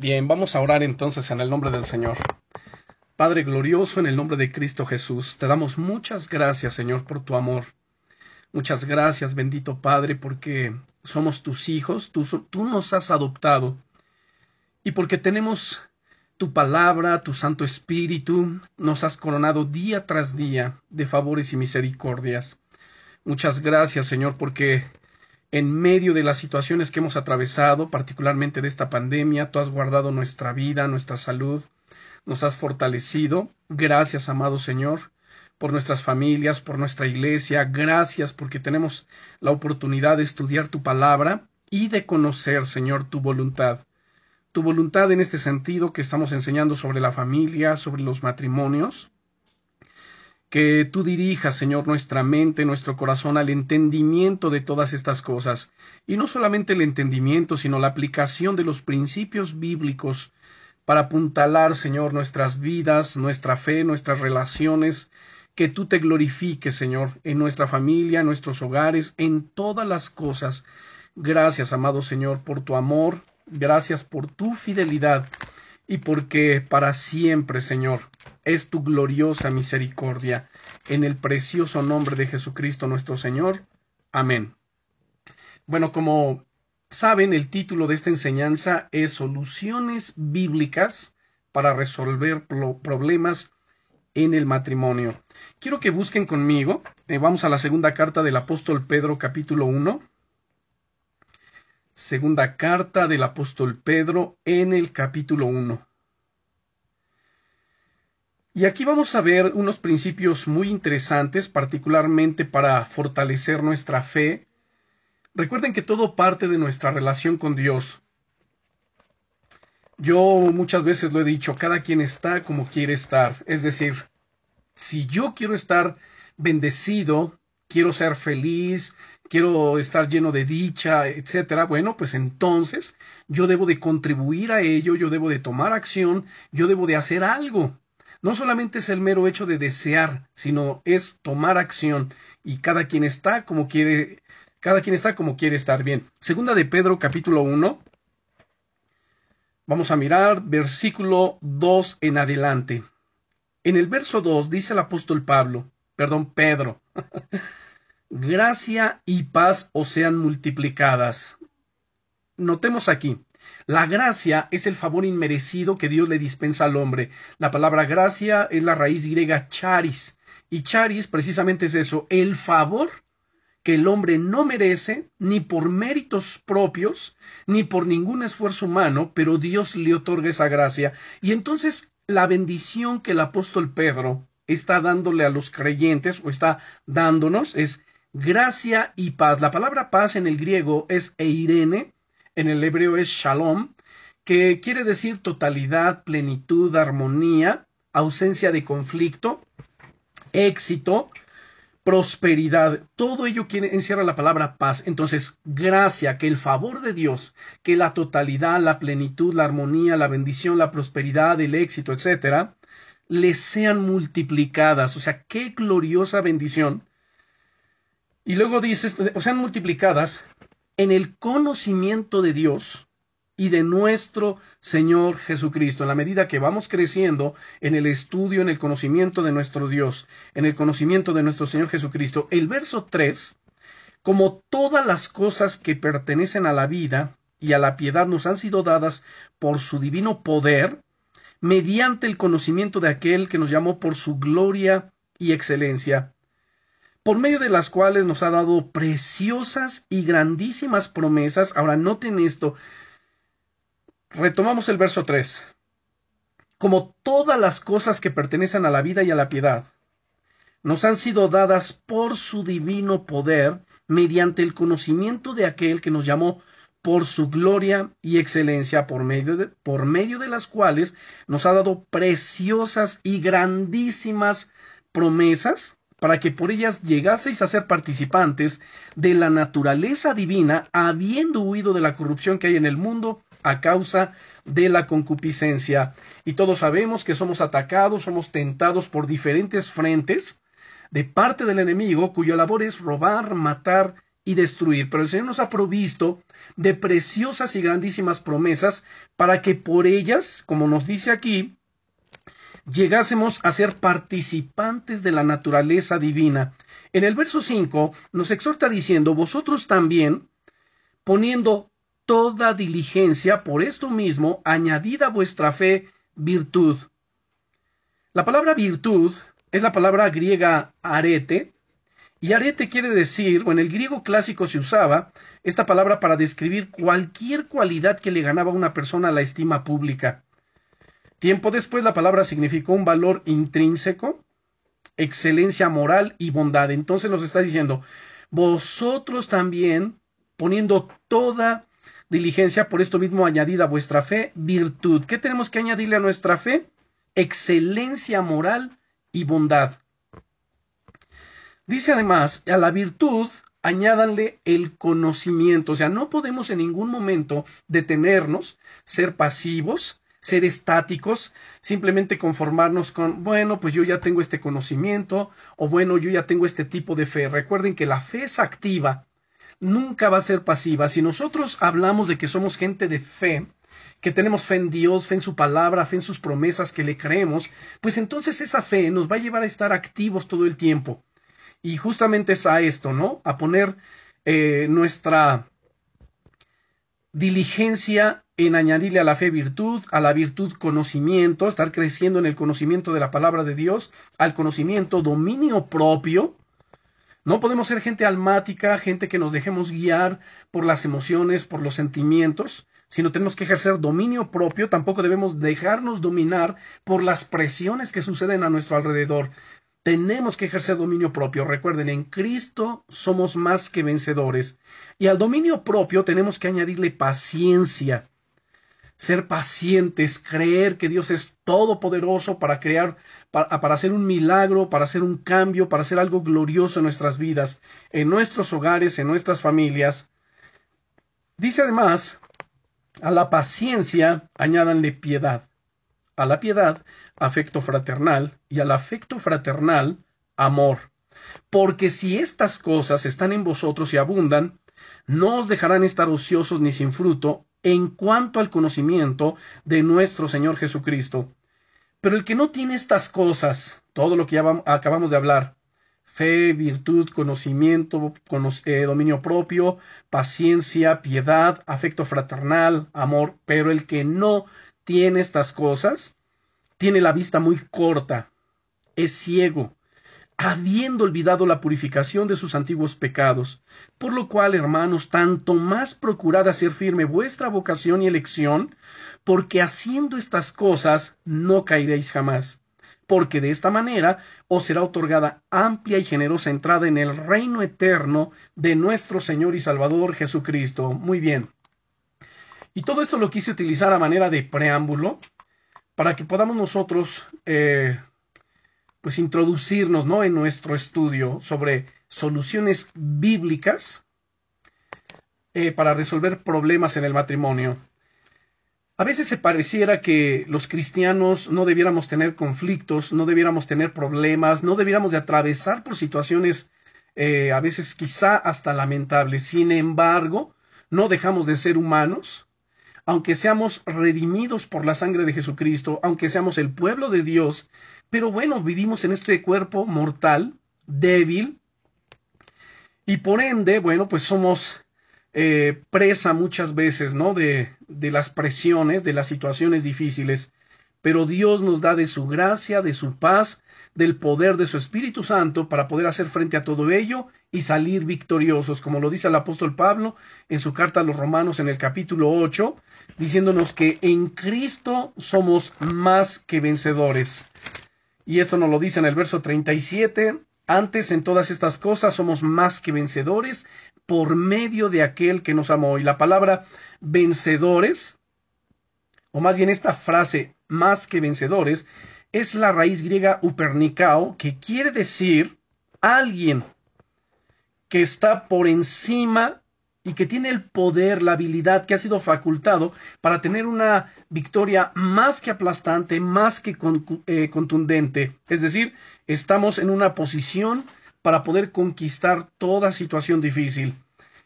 Bien, vamos a orar entonces en el nombre del Señor. Padre glorioso, en el nombre de Cristo Jesús, te damos muchas gracias, Señor, por tu amor. Muchas gracias, bendito Padre, porque somos tus hijos, tú, tú nos has adoptado y porque tenemos tu palabra, tu Santo Espíritu, nos has coronado día tras día de favores y misericordias. Muchas gracias, Señor, porque en medio de las situaciones que hemos atravesado, particularmente de esta pandemia, tú has guardado nuestra vida, nuestra salud, nos has fortalecido. Gracias, amado Señor, por nuestras familias, por nuestra iglesia. Gracias porque tenemos la oportunidad de estudiar tu palabra y de conocer, Señor, tu voluntad. Tu voluntad en este sentido que estamos enseñando sobre la familia, sobre los matrimonios que tú dirijas, Señor, nuestra mente, nuestro corazón al entendimiento de todas estas cosas, y no solamente el entendimiento, sino la aplicación de los principios bíblicos para apuntalar, Señor, nuestras vidas, nuestra fe, nuestras relaciones, que tú te glorifiques, Señor, en nuestra familia, en nuestros hogares, en todas las cosas. Gracias, amado Señor, por tu amor, gracias por tu fidelidad y porque para siempre, Señor, es tu gloriosa misericordia. En el precioso nombre de Jesucristo nuestro Señor. Amén. Bueno, como saben, el título de esta enseñanza es Soluciones bíblicas para resolver problemas en el matrimonio. Quiero que busquen conmigo. Eh, vamos a la segunda carta del apóstol Pedro capítulo 1. Segunda carta del apóstol Pedro en el capítulo 1. Y aquí vamos a ver unos principios muy interesantes, particularmente para fortalecer nuestra fe. Recuerden que todo parte de nuestra relación con Dios. Yo muchas veces lo he dicho, cada quien está como quiere estar. Es decir, si yo quiero estar bendecido, quiero ser feliz, quiero estar lleno de dicha, etcétera, bueno, pues entonces yo debo de contribuir a ello, yo debo de tomar acción, yo debo de hacer algo no solamente es el mero hecho de desear, sino es tomar acción y cada quien está como quiere, cada quien está como quiere estar bien. Segunda de Pedro capítulo 1. Vamos a mirar versículo 2 en adelante. En el verso 2 dice el apóstol Pablo, perdón, Pedro, gracia y paz os sean multiplicadas. Notemos aquí, la gracia es el favor inmerecido que Dios le dispensa al hombre. La palabra gracia es la raíz griega charis. Y charis precisamente es eso, el favor que el hombre no merece, ni por méritos propios, ni por ningún esfuerzo humano, pero Dios le otorga esa gracia. Y entonces la bendición que el apóstol Pedro está dándole a los creyentes o está dándonos es gracia y paz. La palabra paz en el griego es eirene, en el hebreo es shalom, que quiere decir totalidad, plenitud, armonía, ausencia de conflicto, éxito, prosperidad, todo ello quiere, encierra la palabra paz. Entonces, gracia, que el favor de Dios, que la totalidad, la plenitud, la armonía, la bendición, la prosperidad, el éxito, etcétera, les sean multiplicadas. O sea, qué gloriosa bendición. Y luego dice, o sean multiplicadas en el conocimiento de Dios y de nuestro Señor Jesucristo. En la medida que vamos creciendo en el estudio, en el conocimiento de nuestro Dios, en el conocimiento de nuestro Señor Jesucristo, el verso 3, como todas las cosas que pertenecen a la vida y a la piedad nos han sido dadas por su divino poder, mediante el conocimiento de aquel que nos llamó por su gloria y excelencia, por medio de las cuales nos ha dado preciosas y grandísimas promesas. Ahora noten esto. Retomamos el verso 3. Como todas las cosas que pertenecen a la vida y a la piedad, nos han sido dadas por su divino poder, mediante el conocimiento de aquel que nos llamó por su gloria y excelencia, por medio de, por medio de las cuales nos ha dado preciosas y grandísimas promesas, para que por ellas llegaseis a ser participantes de la naturaleza divina, habiendo huido de la corrupción que hay en el mundo a causa de la concupiscencia. Y todos sabemos que somos atacados, somos tentados por diferentes frentes de parte del enemigo, cuya labor es robar, matar y destruir, pero el Señor nos ha provisto de preciosas y grandísimas promesas para que por ellas, como nos dice aquí, llegásemos a ser participantes de la naturaleza divina. En el verso 5 nos exhorta diciendo, vosotros también, poniendo toda diligencia por esto mismo, añadida vuestra fe virtud. La palabra virtud es la palabra griega arete, y arete quiere decir, o en el griego clásico se usaba esta palabra para describir cualquier cualidad que le ganaba a una persona la estima pública. Tiempo después la palabra significó un valor intrínseco, excelencia moral y bondad. Entonces nos está diciendo, vosotros también, poniendo toda diligencia, por esto mismo añadida a vuestra fe, virtud. ¿Qué tenemos que añadirle a nuestra fe? Excelencia moral y bondad. Dice además, a la virtud añádanle el conocimiento, o sea, no podemos en ningún momento detenernos, ser pasivos, ser estáticos, simplemente conformarnos con, bueno, pues yo ya tengo este conocimiento, o bueno, yo ya tengo este tipo de fe. Recuerden que la fe es activa, nunca va a ser pasiva. Si nosotros hablamos de que somos gente de fe, que tenemos fe en Dios, fe en su palabra, fe en sus promesas, que le creemos, pues entonces esa fe nos va a llevar a estar activos todo el tiempo. Y justamente es a esto, ¿no? A poner eh, nuestra diligencia en añadirle a la fe virtud, a la virtud conocimiento, estar creciendo en el conocimiento de la palabra de Dios, al conocimiento dominio propio. No podemos ser gente almática, gente que nos dejemos guiar por las emociones, por los sentimientos, sino tenemos que ejercer dominio propio, tampoco debemos dejarnos dominar por las presiones que suceden a nuestro alrededor. Tenemos que ejercer dominio propio. Recuerden, en Cristo somos más que vencedores. Y al dominio propio tenemos que añadirle paciencia. Ser pacientes, creer que Dios es todopoderoso para crear, para, para, hacer un milagro, para hacer un cambio, para hacer algo glorioso en nuestras vidas, en nuestros hogares, en nuestras familias. Dice además, a la paciencia añádanle piedad a la piedad afecto fraternal y al afecto fraternal amor. Porque si estas cosas están en vosotros y abundan, no os dejarán estar ociosos ni sin fruto en cuanto al conocimiento de nuestro Señor Jesucristo. Pero el que no tiene estas cosas, todo lo que ya acabamos de hablar, fe, virtud, conocimiento, eh, dominio propio, paciencia, piedad, afecto fraternal, amor, pero el que no tiene estas cosas, tiene la vista muy corta, es ciego, habiendo olvidado la purificación de sus antiguos pecados. Por lo cual, hermanos, tanto más procurad hacer firme vuestra vocación y elección, porque haciendo estas cosas no caeréis jamás, porque de esta manera os será otorgada amplia y generosa entrada en el reino eterno de nuestro Señor y Salvador Jesucristo. Muy bien. Y todo esto lo quise utilizar a manera de preámbulo para que podamos nosotros eh, pues introducirnos ¿no? en nuestro estudio sobre soluciones bíblicas eh, para resolver problemas en el matrimonio. A veces se pareciera que los cristianos no debiéramos tener conflictos, no debiéramos tener problemas, no debiéramos de atravesar por situaciones eh, a veces quizá hasta lamentables. Sin embargo, no dejamos de ser humanos, aunque seamos redimidos por la sangre de Jesucristo, aunque seamos el pueblo de Dios, pero bueno, vivimos en este cuerpo mortal, débil, y por ende, bueno, pues somos eh, presa muchas veces, ¿no? De, de las presiones, de las situaciones difíciles pero Dios nos da de su gracia, de su paz, del poder de su Espíritu Santo para poder hacer frente a todo ello y salir victoriosos, como lo dice el apóstol Pablo en su carta a los Romanos en el capítulo 8, diciéndonos que en Cristo somos más que vencedores. Y esto nos lo dice en el verso 37, antes en todas estas cosas somos más que vencedores por medio de aquel que nos amó. Y la palabra vencedores, o más bien esta frase más que vencedores, es la raíz griega upernicao, que quiere decir alguien que está por encima y que tiene el poder, la habilidad que ha sido facultado para tener una victoria más que aplastante, más que eh, contundente. Es decir, estamos en una posición para poder conquistar toda situación difícil.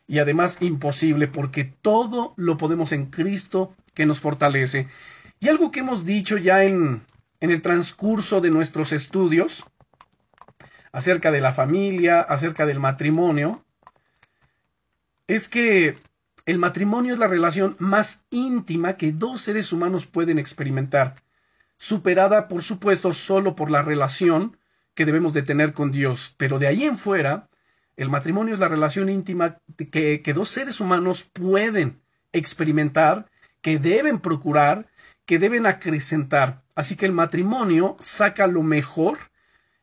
y además imposible, porque todo lo podemos en Cristo que nos fortalece. Y algo que hemos dicho ya en, en el transcurso de nuestros estudios acerca de la familia, acerca del matrimonio, es que el matrimonio es la relación más íntima que dos seres humanos pueden experimentar, superada por supuesto solo por la relación que debemos de tener con Dios, pero de ahí en fuera, el matrimonio es la relación íntima que, que dos seres humanos pueden experimentar, que deben procurar, que deben acrecentar. Así que el matrimonio saca lo mejor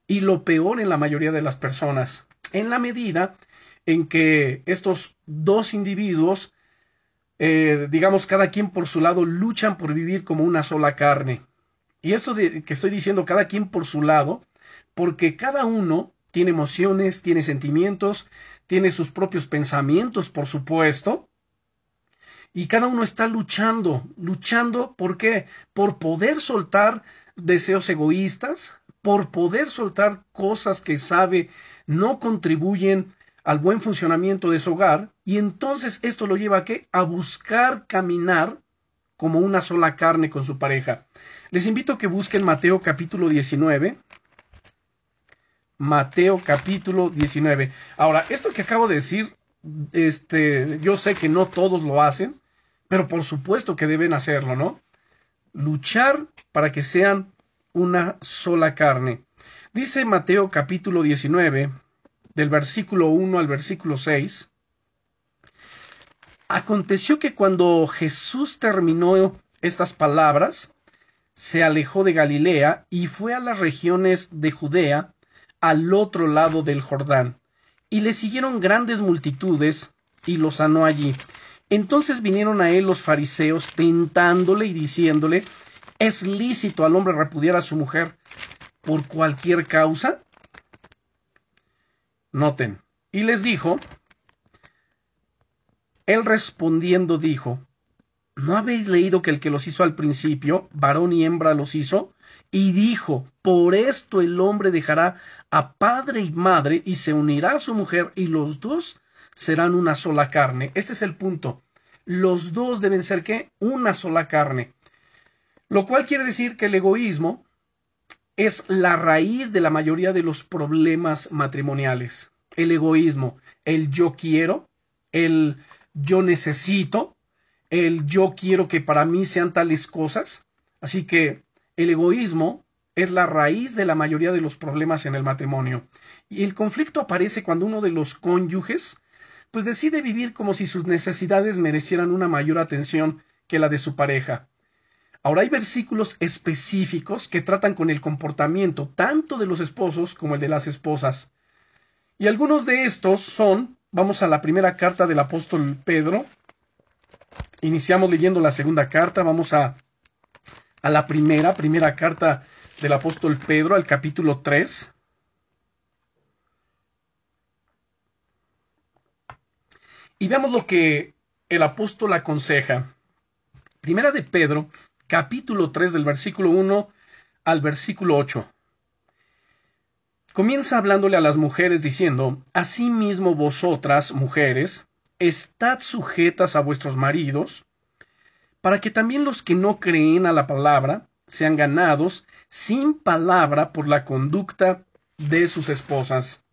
y lo peor en la mayoría de las personas, en la medida en que estos dos individuos, eh, digamos, cada quien por su lado, luchan por vivir como una sola carne. Y esto de que estoy diciendo cada quien por su lado, porque cada uno tiene emociones, tiene sentimientos, tiene sus propios pensamientos, por supuesto, y cada uno está luchando, luchando, ¿por qué? Por poder soltar deseos egoístas, por poder soltar cosas que sabe no contribuyen al buen funcionamiento de su hogar, y entonces esto lo lleva a qué? A buscar caminar como una sola carne con su pareja. Les invito a que busquen Mateo capítulo 19. Mateo capítulo 19. Ahora, esto que acabo de decir, este, yo sé que no todos lo hacen, pero por supuesto que deben hacerlo, ¿no? Luchar para que sean una sola carne. Dice Mateo capítulo 19, del versículo 1 al versículo 6, Aconteció que cuando Jesús terminó estas palabras, se alejó de Galilea y fue a las regiones de Judea, al otro lado del Jordán, y le siguieron grandes multitudes, y lo sanó allí. Entonces vinieron a él los fariseos, tentándole y diciéndole, ¿es lícito al hombre repudiar a su mujer por cualquier causa? Noten. Y les dijo, él respondiendo dijo, ¿no habéis leído que el que los hizo al principio, varón y hembra los hizo? Y dijo, por esto el hombre dejará a padre y madre y se unirá a su mujer y los dos serán una sola carne. Ese es el punto. Los dos deben ser qué? Una sola carne. Lo cual quiere decir que el egoísmo es la raíz de la mayoría de los problemas matrimoniales. El egoísmo, el yo quiero, el yo necesito, el yo quiero que para mí sean tales cosas. Así que el egoísmo es la raíz de la mayoría de los problemas en el matrimonio. Y el conflicto aparece cuando uno de los cónyuges pues decide vivir como si sus necesidades merecieran una mayor atención que la de su pareja. Ahora hay versículos específicos que tratan con el comportamiento tanto de los esposos como el de las esposas. Y algunos de estos son, vamos a la primera carta del apóstol Pedro. Iniciamos leyendo la segunda carta, vamos a, a la primera, primera carta del apóstol Pedro, al capítulo 3. Y veamos lo que el apóstol aconseja. Primera de Pedro, capítulo 3 del versículo 1 al versículo 8. Comienza hablándole a las mujeres diciendo, Asimismo vosotras, mujeres, estad sujetas a vuestros maridos, para que también los que no creen a la palabra sean ganados sin palabra por la conducta de sus esposas,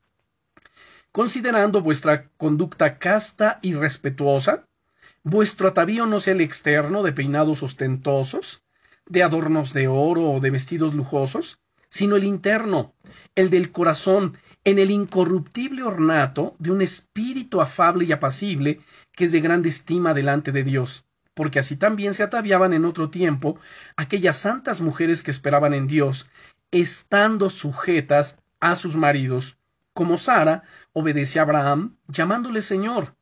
considerando vuestra conducta casta y respetuosa, Vuestro atavío no sea el externo de peinados ostentosos, de adornos de oro o de vestidos lujosos, sino el interno, el del corazón, en el incorruptible ornato de un espíritu afable y apacible que es de grande estima delante de Dios, porque así también se ataviaban en otro tiempo aquellas santas mujeres que esperaban en Dios, estando sujetas a sus maridos, como Sara obedece a Abraham, llamándole Señor,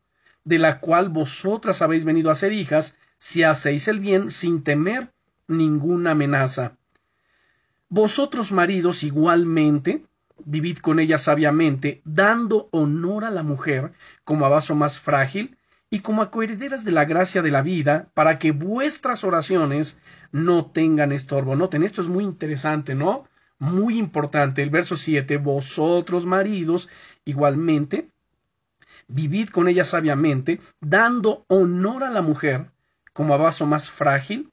de la cual vosotras habéis venido a ser hijas, si hacéis el bien sin temer ninguna amenaza. Vosotros, maridos, igualmente, vivid con ella sabiamente, dando honor a la mujer como a vaso más frágil y como a coherederas de la gracia de la vida, para que vuestras oraciones no tengan estorbo. Noten, esto es muy interesante, ¿no? Muy importante. El verso 7, vosotros, maridos, igualmente, vivid con ella sabiamente, dando honor a la mujer como a vaso más frágil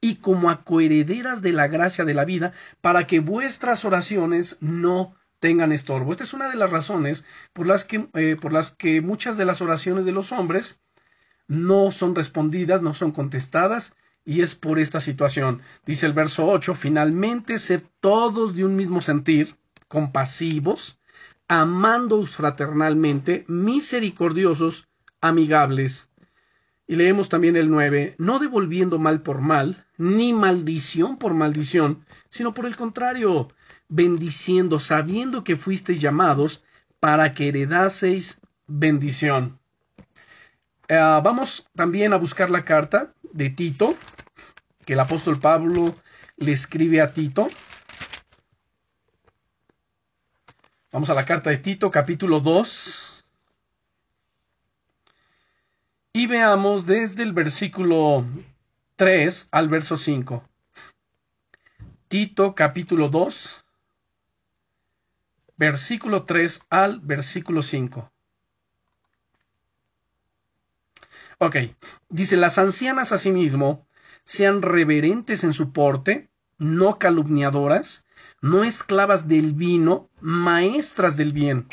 y como a coherederas de la gracia de la vida, para que vuestras oraciones no tengan estorbo. Esta es una de las razones por las que, eh, por las que muchas de las oraciones de los hombres no son respondidas, no son contestadas, y es por esta situación. Dice el verso 8, finalmente sed todos de un mismo sentir, compasivos, amándoos fraternalmente, misericordiosos, amigables. Y leemos también el 9, no devolviendo mal por mal, ni maldición por maldición, sino por el contrario, bendiciendo, sabiendo que fuisteis llamados para que heredaseis bendición. Eh, vamos también a buscar la carta de Tito, que el apóstol Pablo le escribe a Tito. Vamos a la carta de Tito, capítulo 2. Y veamos desde el versículo 3 al verso 5. Tito, capítulo 2, versículo 3 al versículo 5. Ok, dice, las ancianas asimismo sean reverentes en su porte, no calumniadoras, no esclavas del vino, maestras del bien,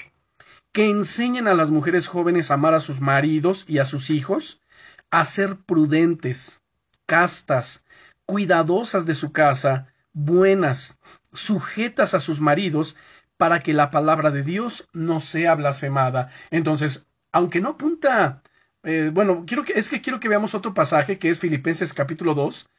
que enseñen a las mujeres jóvenes a amar a sus maridos y a sus hijos, a ser prudentes, castas, cuidadosas de su casa, buenas, sujetas a sus maridos, para que la palabra de Dios no sea blasfemada. Entonces, aunque no apunta eh, bueno, quiero es que quiero que veamos otro pasaje que es Filipenses capítulo 2.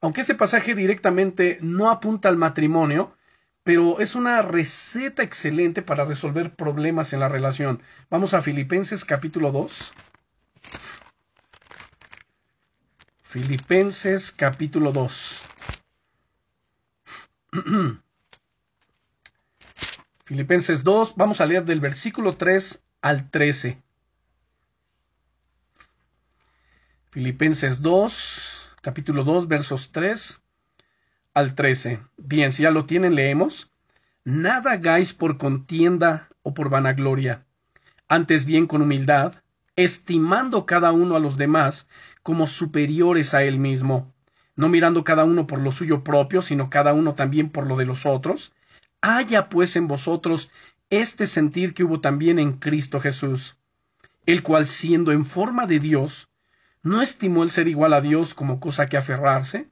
Aunque este pasaje directamente no apunta al matrimonio, pero es una receta excelente para resolver problemas en la relación. Vamos a Filipenses capítulo 2. Filipenses capítulo 2. Filipenses 2, vamos a leer del versículo 3 al 13. Filipenses 2, capítulo 2, versos 3 al 13. Bien, si ya lo tienen, leemos. Nada hagáis por contienda o por vanagloria, antes bien con humildad, estimando cada uno a los demás como superiores a él mismo, no mirando cada uno por lo suyo propio, sino cada uno también por lo de los otros. Haya pues en vosotros este sentir que hubo también en Cristo Jesús, el cual siendo en forma de Dios, no estimó el ser igual a Dios como cosa que aferrarse,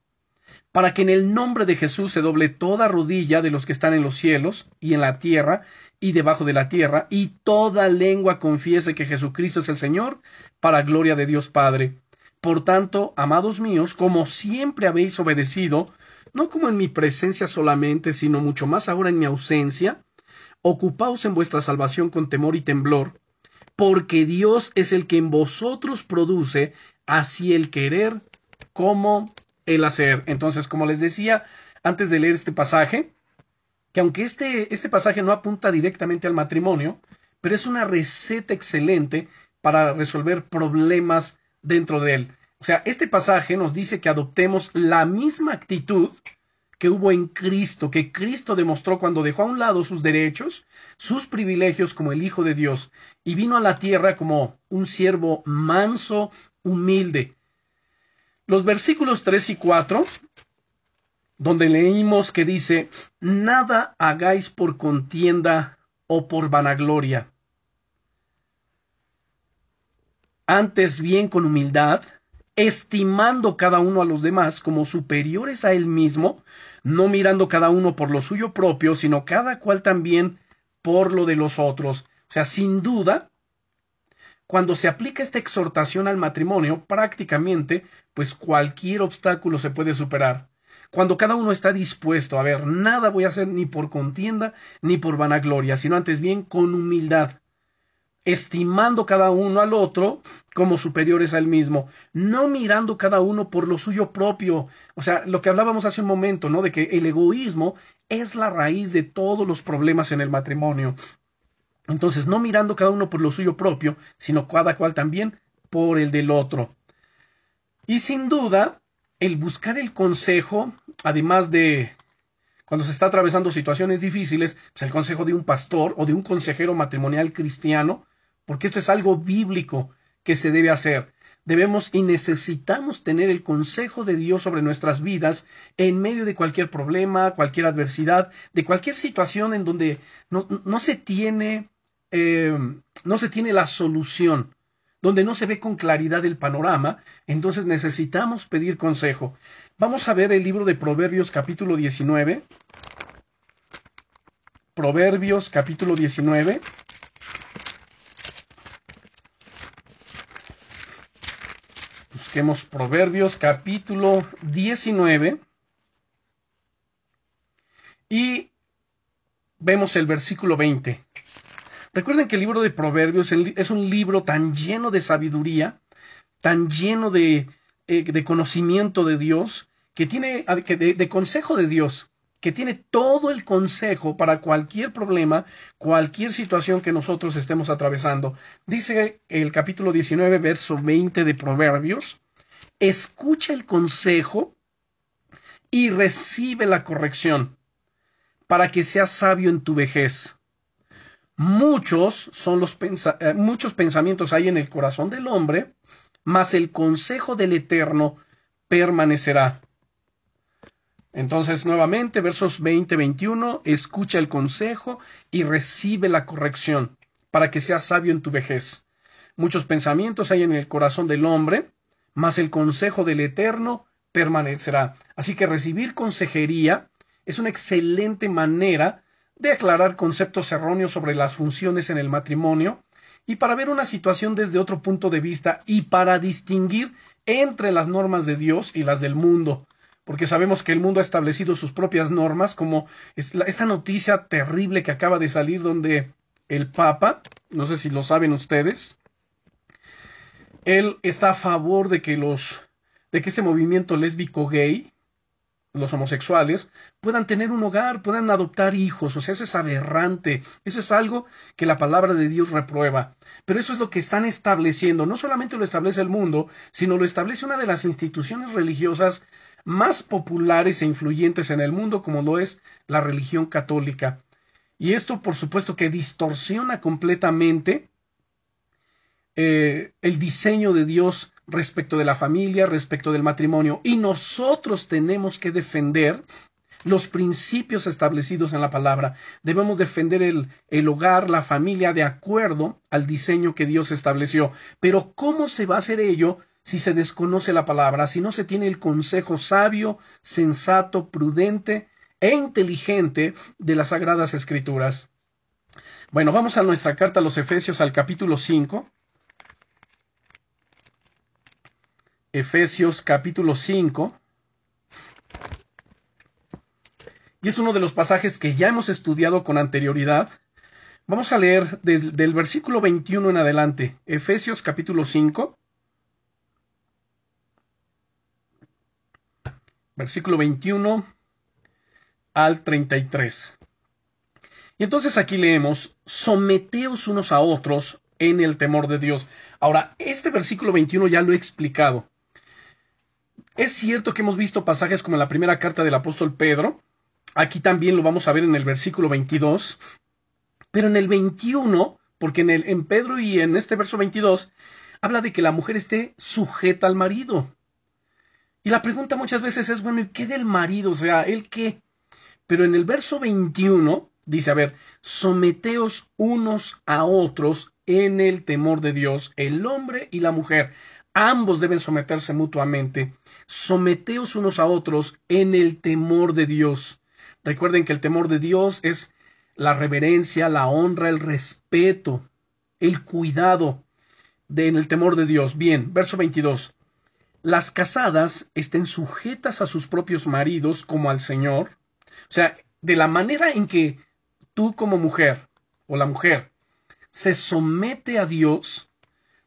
para que en el nombre de Jesús se doble toda rodilla de los que están en los cielos y en la tierra y debajo de la tierra, y toda lengua confiese que Jesucristo es el Señor, para gloria de Dios Padre. Por tanto, amados míos, como siempre habéis obedecido, no como en mi presencia solamente, sino mucho más ahora en mi ausencia, ocupaos en vuestra salvación con temor y temblor, porque Dios es el que en vosotros produce así el querer como el hacer. Entonces, como les decía antes de leer este pasaje, que aunque este, este pasaje no apunta directamente al matrimonio, pero es una receta excelente para resolver problemas dentro de él. O sea, este pasaje nos dice que adoptemos la misma actitud que hubo en Cristo, que Cristo demostró cuando dejó a un lado sus derechos, sus privilegios como el Hijo de Dios, y vino a la tierra como un siervo manso, humilde, los versículos 3 y 4, donde leímos que dice, nada hagáis por contienda o por vanagloria. Antes bien con humildad, estimando cada uno a los demás como superiores a él mismo, no mirando cada uno por lo suyo propio, sino cada cual también por lo de los otros. O sea, sin duda, cuando se aplica esta exhortación al matrimonio, prácticamente, pues cualquier obstáculo se puede superar. Cuando cada uno está dispuesto a ver, nada voy a hacer ni por contienda ni por vanagloria, sino antes bien con humildad. estimando cada uno al otro como superiores al mismo, no mirando cada uno por lo suyo propio. O sea, lo que hablábamos hace un momento, ¿no? De que el egoísmo es la raíz de todos los problemas en el matrimonio. Entonces, no mirando cada uno por lo suyo propio, sino cada cual también por el del otro. Y sin duda, el buscar el consejo, además de cuando se está atravesando situaciones difíciles, pues el consejo de un pastor o de un consejero matrimonial cristiano, porque esto es algo bíblico que se debe hacer. Debemos y necesitamos tener el consejo de Dios sobre nuestras vidas en medio de cualquier problema, cualquier adversidad, de cualquier situación en donde no, se tiene eh, no se tiene la solución, donde no se ve con claridad el panorama, entonces necesitamos pedir consejo. Vamos a ver el libro de Proverbios capítulo 19. Proverbios capítulo 19. Busquemos Proverbios capítulo 19 y vemos el versículo 20. Recuerden que el libro de Proverbios es un libro tan lleno de sabiduría, tan lleno de, eh, conocimiento de Dios, que tiene de, de consejo de Dios, que tiene todo el consejo para cualquier problema, cualquier situación que nosotros estemos atravesando. Dice el capítulo 19, verso 20 de Proverbios, escucha el consejo y recibe la corrección, para que seas sabio en tu vejez. Muchos son los eh, muchos pensamientos hay en el corazón del hombre, mas el consejo del Eterno permanecerá. Entonces, nuevamente, versos 20-21, escucha el consejo y recibe la corrección, para que seas sabio en tu vejez. Muchos pensamientos hay en el corazón del hombre, mas el consejo del Eterno permanecerá. Así que recibir consejería es una excelente manera de aclarar conceptos erróneos sobre las funciones en el matrimonio y para ver una situación desde otro punto de vista y para distinguir entre las normas de Dios y las del mundo, porque sabemos que el mundo ha establecido sus propias normas, como esta noticia terrible que acaba de salir donde el Papa, no sé si lo saben ustedes, él está a favor de que los de que este movimiento lésbico gay los homosexuales puedan tener un hogar, puedan adoptar hijos. O sea, eso es aberrante. Eso es algo que la palabra de Dios reprueba. Pero eso es lo que están estableciendo. No solamente lo establece el mundo, sino lo establece una de las instituciones religiosas más populares e influyentes en el mundo, como lo es la religión católica. Y esto, por supuesto, que distorsiona completamente eh, el diseño de Dios respecto de la familia, respecto del matrimonio. Y nosotros tenemos que defender los principios establecidos en la palabra. Debemos defender el, el, hogar, la familia, de acuerdo al diseño que Dios estableció. Pero ¿cómo se va a hacer ello si se desconoce la palabra, si no se tiene el consejo sabio, sensato, prudente e inteligente de las sagradas escrituras? Bueno, vamos a nuestra carta a los Efesios al capítulo 5. Efesios capítulo 5. Y es uno de los pasajes que ya hemos estudiado con anterioridad. Vamos a leer desde el versículo 21 en adelante. Efesios capítulo 5. Versículo 21 al 33. Y entonces aquí leemos, someteos unos a otros en el temor de Dios. Ahora, este versículo 21 ya lo he explicado. Es cierto que hemos visto pasajes como en la primera carta del apóstol Pedro, aquí también lo vamos a ver en el versículo 22, pero en el 21, porque en, el, en Pedro y en este verso 22, habla de que la mujer esté sujeta al marido. Y la pregunta muchas veces es, bueno, ¿y qué del marido? O sea, ¿el qué? Pero en el verso 21 dice, a ver, someteos unos a otros en el temor de Dios, el hombre y la mujer. Ambos deben someterse mutuamente. Someteos unos a otros en el temor de Dios. Recuerden que el temor de Dios es la reverencia, la honra, el respeto, el cuidado en el temor de Dios. Bien, verso 22. Las casadas estén sujetas a sus propios maridos como al Señor. O sea, de la manera en que tú como mujer o la mujer se somete a Dios,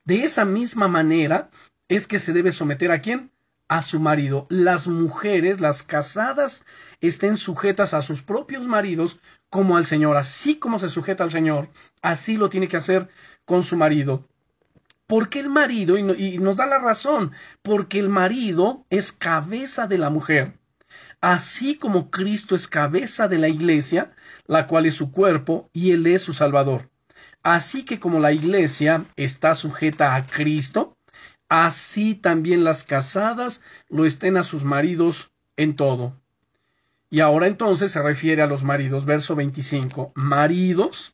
de esa misma manera es que se debe someter a quién? A su marido. Las mujeres, las casadas, estén sujetas a sus propios maridos como al Señor. Así como se sujeta al Señor, así lo tiene que hacer con su marido. Porque el marido, y, nos da la razón, porque el marido es cabeza de la mujer. Así como Cristo es cabeza de la iglesia, la cual es su cuerpo, y Él es su Salvador. Así que como la iglesia está sujeta a Cristo, así también las casadas lo estén a sus maridos en todo. Y ahora entonces se refiere a los maridos, verso 25, maridos,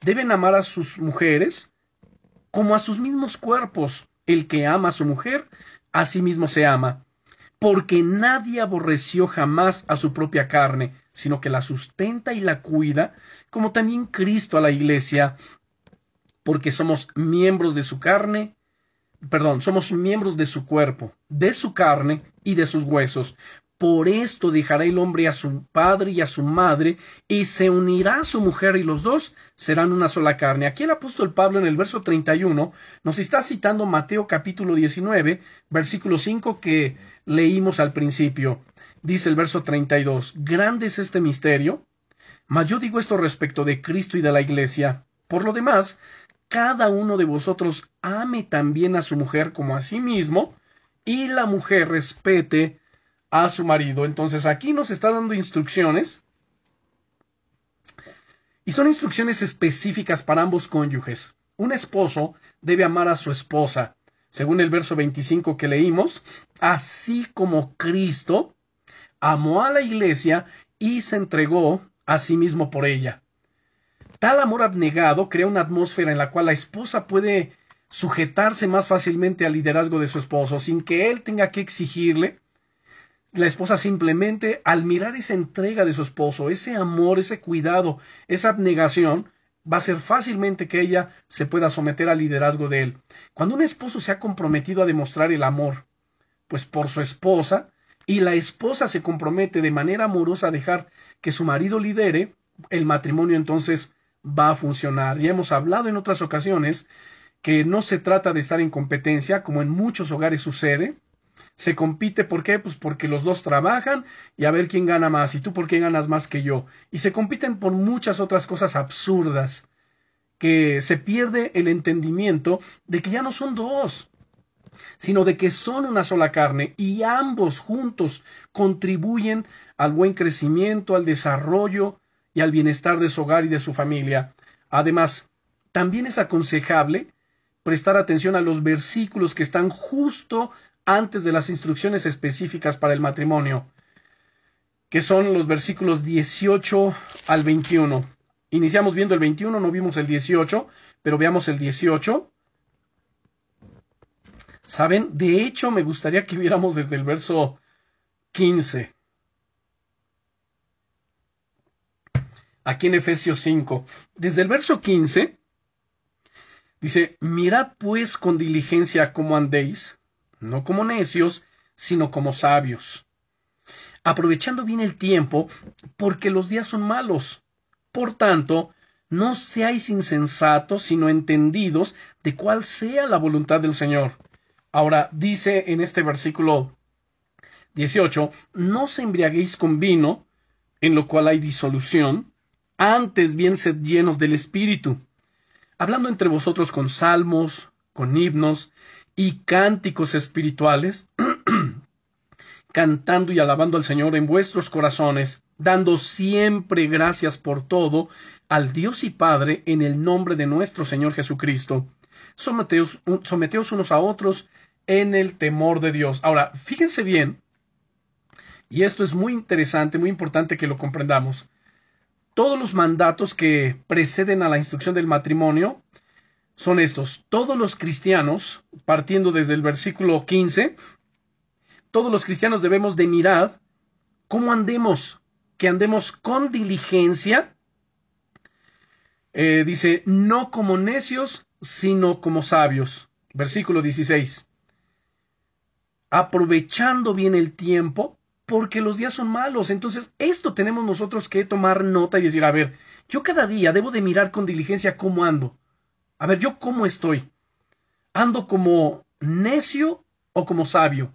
deben amar a sus mujeres como a sus mismos cuerpos. El que ama a su mujer, a sí mismo se ama. Porque nadie aborreció jamás a su propia carne, sino que la sustenta y la cuida, como también Cristo a la iglesia, porque somos miembros de su carne, perdón, somos miembros de su cuerpo, de su carne y de sus huesos. Por esto dejará el hombre a su padre y a su madre, y se unirá a su mujer, y los dos serán una sola carne. Aquí el apóstol Pablo en el verso 31 nos está citando Mateo capítulo 19, versículo 5 que leímos al principio. Dice el verso 32, Grande es este misterio, mas yo digo esto respecto de Cristo y de la iglesia. Por lo demás, cada uno de vosotros ame también a su mujer como a sí mismo, y la mujer respete a su marido. Entonces aquí nos está dando instrucciones y son instrucciones específicas para ambos cónyuges. Un esposo debe amar a su esposa, según el verso 25 que leímos, así como Cristo amó a la iglesia y se entregó a sí mismo por ella. Tal amor abnegado crea una atmósfera en la cual la esposa puede sujetarse más fácilmente al liderazgo de su esposo sin que él tenga que exigirle la esposa simplemente al mirar esa entrega de su esposo, ese amor, ese cuidado, esa abnegación, va a ser fácilmente que ella se pueda someter al liderazgo de él. Cuando un esposo se ha comprometido a demostrar el amor, pues por su esposa, y la esposa se compromete de manera amorosa a dejar que su marido lidere, el matrimonio entonces va a funcionar. Ya hemos hablado en otras ocasiones que no se trata de estar en competencia, como en muchos hogares sucede, se compite, ¿por qué? Pues porque los dos trabajan y a ver quién gana más y tú por qué ganas más que yo. Y se compiten por muchas otras cosas absurdas que se pierde el entendimiento de que ya no son dos, sino de que son una sola carne y ambos juntos contribuyen al buen crecimiento, al desarrollo y al bienestar de su hogar y de su familia. Además, también es aconsejable prestar atención a los versículos que están justo antes de las instrucciones específicas para el matrimonio, que son los versículos 18 al 21. Iniciamos viendo el 21, no vimos el 18, pero veamos el 18. ¿Saben? De hecho, me gustaría que viéramos desde el verso 15. Aquí en Efesios 5. Desde el verso 15 dice, mirad pues con diligencia cómo andéis no como necios, sino como sabios, aprovechando bien el tiempo, porque los días son malos. Por tanto, no seáis insensatos, sino entendidos de cuál sea la voluntad del Señor. Ahora dice en este versículo 18, no se embriaguéis con vino, en lo cual hay disolución, antes bien sed llenos del Espíritu, hablando entre vosotros con salmos, con himnos y cánticos espirituales, cantando y alabando al Señor en vuestros corazones, dando siempre gracias por todo al Dios y Padre en el nombre de nuestro Señor Jesucristo. Someteos, someteos unos a otros en el temor de Dios. Ahora, fíjense bien, y esto es muy interesante, muy importante que lo comprendamos. Todos los mandatos que preceden a la instrucción del matrimonio son estos. Todos los cristianos, partiendo desde el versículo 15, todos los cristianos debemos de mirar cómo andemos, que andemos con diligencia. Eh, dice, no como necios, sino como sabios. Versículo 16. Aprovechando bien el tiempo, porque los días son malos. Entonces, esto tenemos nosotros que tomar nota y decir, a ver, yo cada día debo de mirar con diligencia cómo ando. A ver, yo cómo estoy. ¿Ando como necio o como sabio?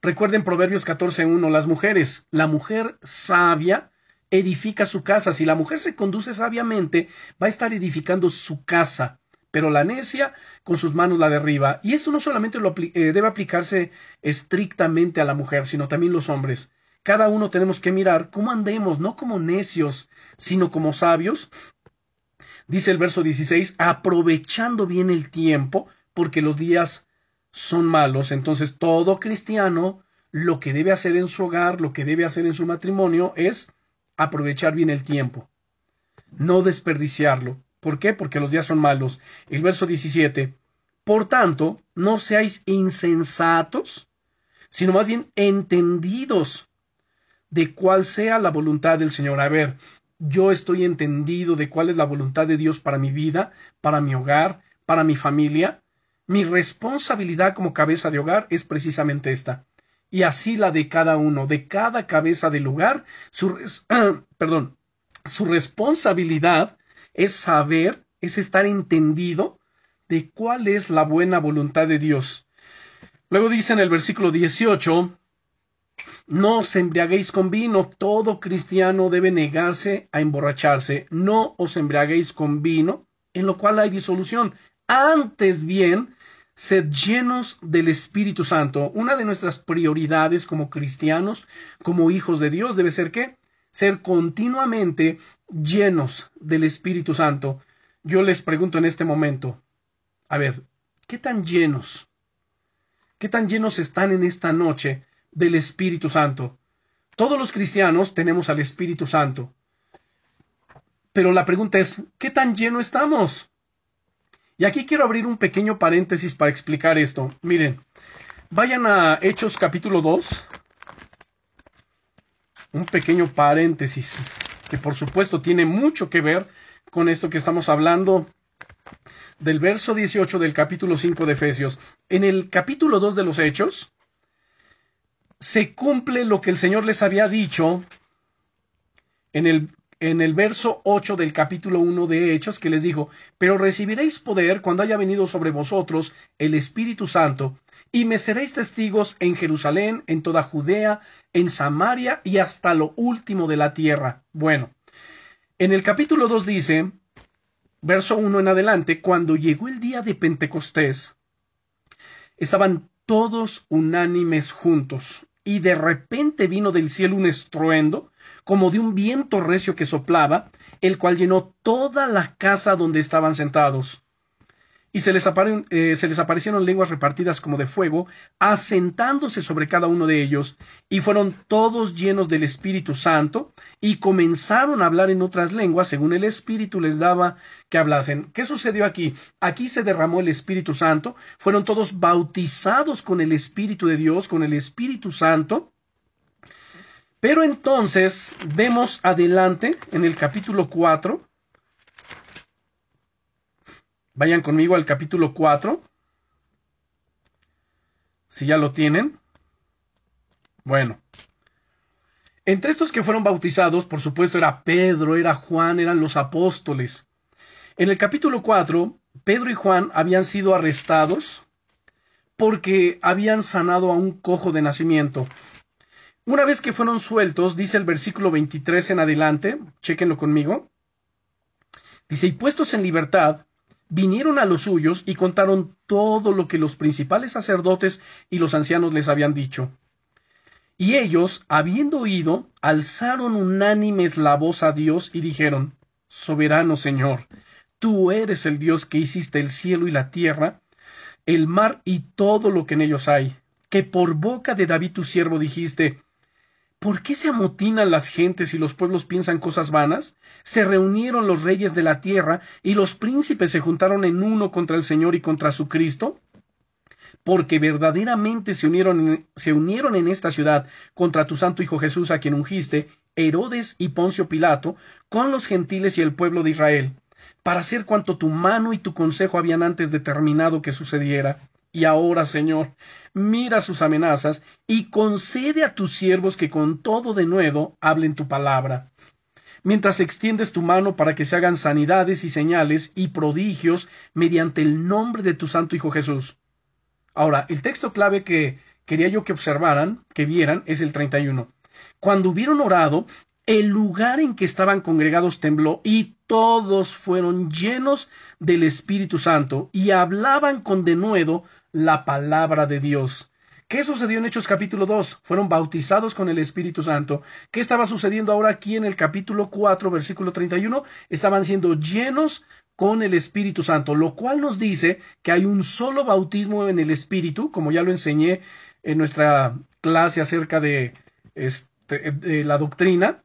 Recuerden Proverbios 14.1, las mujeres, la mujer sabia edifica su casa. Si la mujer se conduce sabiamente, va a estar edificando su casa pero la necia con sus manos la derriba. Y esto no solamente lo eh, debe aplicarse estrictamente a la mujer, sino también los hombres. Cada uno tenemos que mirar cómo andemos, no como necios, sino como sabios. Dice el verso 16, aprovechando bien el tiempo, porque los días son malos. Entonces todo cristiano lo que debe hacer en su hogar, lo que debe hacer en su matrimonio es aprovechar bien el tiempo, no desperdiciarlo. ¿Por qué? Porque los días son malos. El verso 17. Por tanto, no seáis insensatos, sino más bien entendidos de cuál sea la voluntad del Señor. A ver, yo estoy entendido de cuál es la voluntad de Dios para mi vida, para mi hogar, para mi familia. Mi responsabilidad como cabeza de hogar es precisamente esta. Y así la de cada uno, de cada cabeza del hogar, su, su responsabilidad es saber, es estar entendido de cuál es la buena voluntad de Dios. Luego dice en el versículo 18, no os embriaguéis con vino, todo cristiano debe negarse a emborracharse, no os embriaguéis con vino, en lo cual hay disolución. Antes bien, sed llenos del Espíritu Santo. Una de nuestras prioridades como cristianos, como hijos de Dios, debe ser que ser continuamente llenos del Espíritu Santo. Yo les pregunto en este momento, a ver, ¿qué tan llenos? ¿Qué tan llenos están en esta noche del Espíritu Santo? Todos los cristianos tenemos al Espíritu Santo. Pero la pregunta es, ¿qué tan lleno estamos? Y aquí quiero abrir un pequeño paréntesis para explicar esto. Miren, vayan a Hechos capítulo 2, un pequeño paréntesis que por supuesto tiene mucho que ver con esto que estamos hablando del verso 18 del capítulo 5 de Efesios. En el capítulo 2 de los Hechos se cumple lo que el Señor les había dicho en el, en el verso 8 del capítulo 1 de Hechos, que les dijo, pero recibiréis poder cuando haya venido sobre vosotros el Espíritu Santo, y me seréis testigos en Jerusalén, en toda Judea, en Samaria y hasta lo último de la tierra. Bueno, en el capítulo 2 dice, verso 1 en adelante, cuando llegó el día de Pentecostés, estaban todos unánimes juntos, y de repente vino del cielo un estruendo, como de un viento recio que soplaba, el cual llenó toda la casa donde estaban sentados y se les, eh, se les, aparecieron lenguas repartidas como de fuego, asentándose sobre cada uno de ellos, y fueron todos llenos del Espíritu Santo, y comenzaron a hablar en otras lenguas según el Espíritu les daba que hablasen. ¿Qué sucedió aquí? Aquí se derramó el Espíritu Santo, fueron todos bautizados con el Espíritu de Dios, con el Espíritu Santo, pero entonces vemos adelante en el capítulo 4, Vayan conmigo al capítulo 4. Si ya lo tienen. Bueno. Entre estos que fueron bautizados, por supuesto, era Pedro, era Juan, eran los apóstoles. En el capítulo 4, Pedro y Juan habían sido arrestados porque habían sanado a un cojo de nacimiento. Una vez que fueron sueltos, dice el versículo 23 en adelante, chéquenlo conmigo, dice, y puestos en libertad, vinieron a los suyos y contaron todo lo que los principales sacerdotes y los ancianos les habían dicho. Y ellos, habiendo oído, alzaron unánimes la voz a Dios y dijeron, Soberano Señor, tú eres el Dios que hiciste el cielo y la tierra, el mar y todo lo que en ellos hay, que por boca de David tu siervo dijiste, ¿Por qué se amotinan las gentes y los pueblos piensan cosas vanas? Se reunieron los reyes de la tierra y los príncipes se juntaron en uno contra el Señor y contra su Cristo porque verdaderamente se unieron, en esta ciudad contra tu santo Hijo Jesús, a quien ungiste, Herodes y Poncio Pilato, con los gentiles y el pueblo de Israel, para hacer cuanto tu mano y tu consejo habían antes determinado que sucediera. Y ahora, Señor, mira sus amenazas y concede a tus siervos que con todo de nuevo hablen tu palabra. Mientras extiendes tu mano para que se hagan sanidades y señales y prodigios mediante el nombre de tu Santo Hijo Jesús. Ahora, el texto clave que quería yo que observaran, que vieran, es el 31. Cuando hubieron orado, el lugar en que estaban congregados tembló y todos fueron llenos del Espíritu Santo y hablaban con denuedo la palabra de Dios. ¿Qué sucedió en Hechos capítulo 2? Fueron bautizados con el Espíritu Santo. ¿Qué estaba sucediendo ahora aquí en el capítulo 4, versículo 31? Estaban siendo llenos con el Espíritu Santo, lo cual nos dice que hay un solo bautismo en el Espíritu, como ya lo enseñé en nuestra clase acerca de, este, de la doctrina.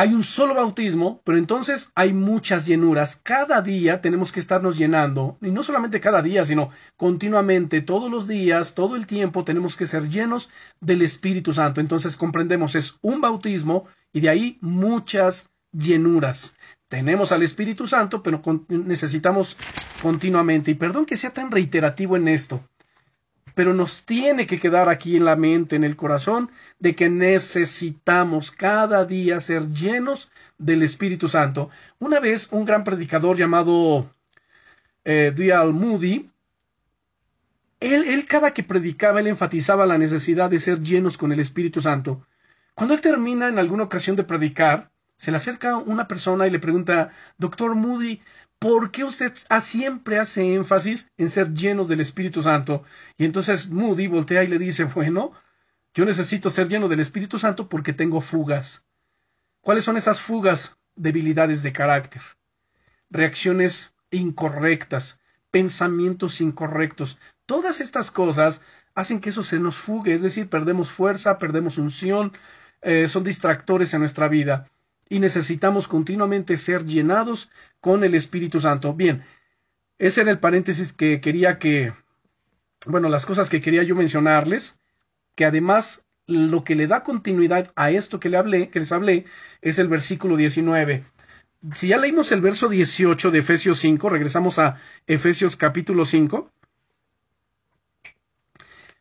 Hay un solo bautismo, pero entonces hay muchas llenuras. Cada día tenemos que estarnos llenando, y no solamente cada día, sino continuamente, todos los días, todo el tiempo, tenemos que ser llenos del Espíritu Santo. Entonces comprendemos, es un bautismo y de ahí muchas llenuras tenemos al Espíritu Santo, pero necesitamos continuamente. Y perdón que sea tan reiterativo en esto, pero nos tiene que quedar aquí en la mente, en el corazón, de que necesitamos cada día ser llenos del Espíritu Santo. Una vez un gran predicador llamado eh, Dial Moody, él, él cada que predicaba, él enfatizaba la necesidad de ser llenos con el Espíritu Santo. Cuando él termina en alguna ocasión de predicar, se le acerca una persona y le pregunta, Doctor Moody, ¿por qué usted siempre hace énfasis en ser llenos del Espíritu Santo? Y entonces Moody voltea y le dice, bueno, yo necesito ser lleno del Espíritu Santo porque tengo fugas. ¿Cuáles son esas fugas? Debilidades de carácter, reacciones incorrectas, pensamientos incorrectos. Todas estas cosas hacen que eso se nos fugue, es decir, perdemos fuerza, perdemos unción, eh, son distractores en nuestra vida y necesitamos continuamente ser llenados con el Espíritu Santo. Bien, ese era el paréntesis que quería que, bueno, las cosas que quería yo mencionarles, que además lo que le da continuidad a esto que le hablé, que les hablé, es el versículo 19. Si ya leímos el verso 18 de Efesios 5, regresamos a Efesios capítulo 5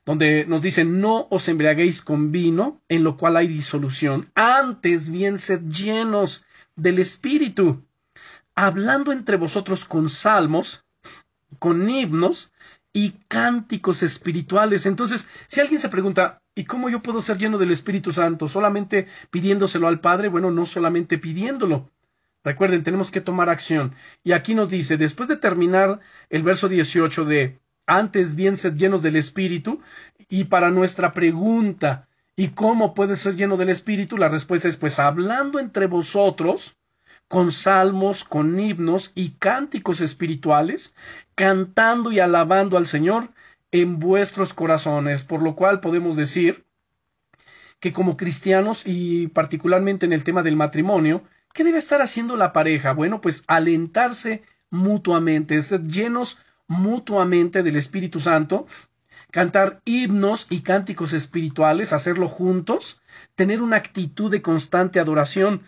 donde nos dice, no os embriaguéis con vino, en lo cual hay disolución, antes bien sed llenos del Espíritu, hablando entre vosotros con salmos, con himnos y cánticos espirituales. Entonces, si alguien se pregunta, ¿y cómo yo puedo ser lleno del Espíritu Santo? ¿Solamente pidiéndoselo al Padre? Bueno, no solamente pidiéndolo. Recuerden, tenemos que tomar acción. Y aquí nos dice, después de terminar el verso 18 de antes bien ser llenos del Espíritu. Y para nuestra pregunta, ¿y cómo puede ser lleno del Espíritu? La respuesta es pues hablando entre vosotros con salmos, con himnos y cánticos espirituales, cantando y alabando al Señor en vuestros corazones, por lo cual podemos decir que como cristianos y particularmente en el tema del matrimonio, ¿qué debe estar haciendo la pareja? Bueno, pues alentarse mutuamente, ser llenos mutuamente del Espíritu Santo, cantar himnos y cánticos espirituales, hacerlo juntos, tener una actitud de constante adoración.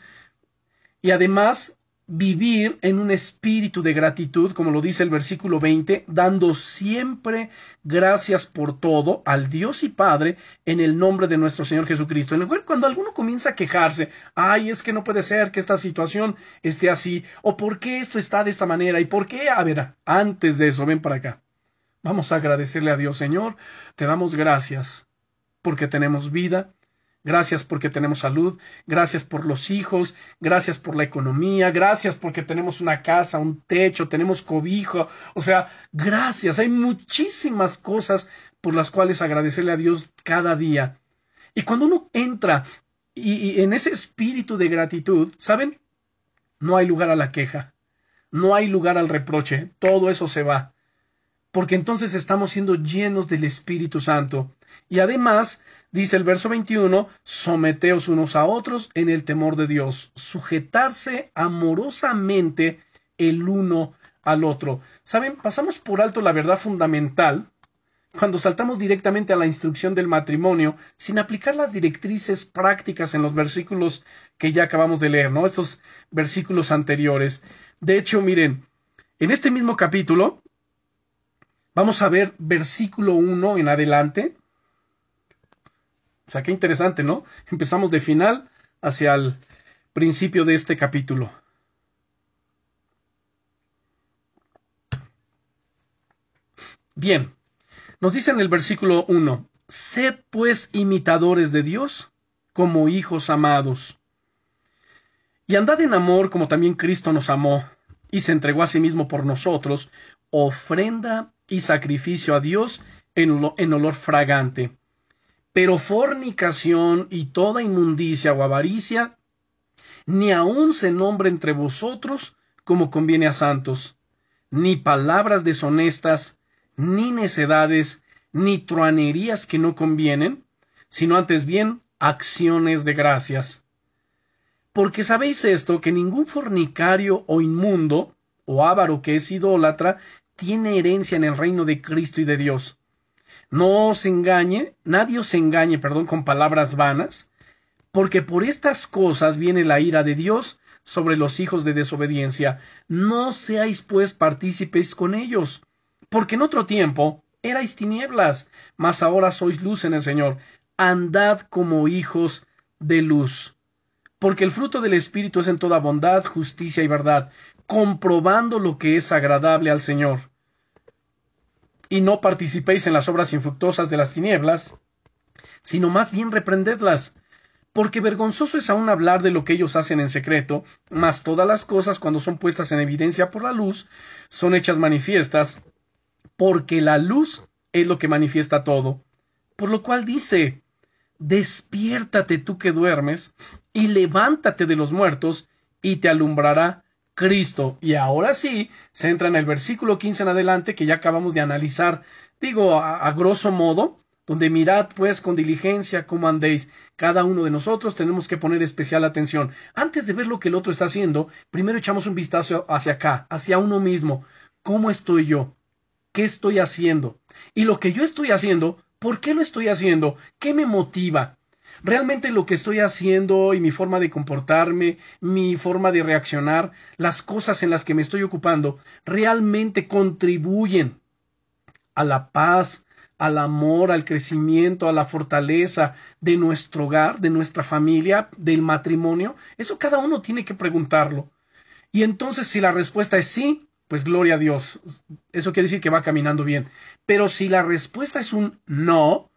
Y además vivir en un espíritu de gratitud, como lo dice el versículo 20, dando siempre gracias por todo al Dios y Padre en el nombre de nuestro Señor Jesucristo. En el cual cuando alguno comienza a quejarse, ay, es que no puede ser que esta situación esté así, o por qué esto está de esta manera, y por qué, a ver, antes de eso, ven para acá. Vamos a agradecerle a Dios, Señor, te damos gracias porque tenemos vida, Gracias porque tenemos salud, gracias por los hijos, gracias por la economía, gracias porque tenemos una casa, un techo, tenemos cobijo, o sea, gracias. Hay muchísimas cosas por las cuales agradecerle a Dios cada día. Y cuando uno entra y, en ese espíritu de gratitud, ¿saben? No hay lugar a la queja, no hay lugar al reproche, todo eso se va. porque entonces estamos siendo llenos del Espíritu Santo. Y además, dice el verso 21, someteos unos a otros en el temor de Dios, sujetarse amorosamente el uno al otro. Saben, pasamos por alto la verdad fundamental cuando saltamos directamente a la instrucción del matrimonio sin aplicar las directrices prácticas en los versículos que ya acabamos de leer, ¿no? Estos versículos anteriores. De hecho, miren, en este mismo capítulo vamos a ver versículo 1 en adelante. O sea, qué interesante, ¿no? Empezamos de final hacia el principio de este capítulo. Bien, nos dice en el versículo 1, Sed pues imitadores de Dios como hijos amados. Y andad en amor como también Cristo nos amó, y se entregó a sí mismo por nosotros, ofrenda y sacrificio a Dios en, en olor fragante. Pero fornicación y toda inmundicia o avaricia, ni aun se nombre entre vosotros como conviene a santos, ni palabras deshonestas, ni necedades, ni truanerías que no convienen, sino antes bien acciones de gracias. Porque sabéis esto, que ningún fornicario o inmundo, o avaro que es idólatra, tiene herencia en el reino de Cristo y de Dios. No os engañe, nadie os engañe, perdón, con palabras vanas, porque por estas cosas viene la ira de Dios sobre los hijos de desobediencia. No seáis pues partícipes con ellos porque en otro tiempo erais tinieblas, mas ahora sois luz en el Señor. Andad como hijos de luz. Porque el fruto del Espíritu es en toda bondad, justicia y verdad, comprobando lo que es agradable al Señor. Y no participéis en las obras infructuosas de las tinieblas, sino más bien reprendedlas, porque vergonzoso es aún hablar de lo que ellos hacen en secreto, mas todas las cosas cuando son puestas en evidencia por la luz, son hechas manifiestas, porque la luz es lo que manifiesta todo. Por lo cual dice, despiértate tú que duermes, y levántate de los muertos, y te alumbrará Cristo. Y ahora sí, se entra en el versículo 15 en adelante, que ya acabamos de analizar, digo, a, a grosso modo, donde mirad pues con diligencia cómo andéis. Cada uno de nosotros tenemos que poner especial atención. Antes de ver lo que el otro está haciendo, primero echamos un vistazo hacia acá, hacia uno mismo. ¿Cómo estoy yo? qué estoy haciendo. Y lo que yo estoy haciendo, ¿por qué lo estoy haciendo? ¿Qué me motiva? Realmente lo que estoy haciendo y mi forma de comportarme, mi forma de reaccionar, las cosas en las que me estoy ocupando, realmente contribuyen a la paz, al amor, al crecimiento, a la fortaleza de nuestro hogar, de nuestra familia, del matrimonio. Eso cada uno tiene que preguntarlo. Y entonces si la respuesta es sí, pues gloria a Dios. Eso quiere decir que va caminando bien. Pero si la respuesta es un no,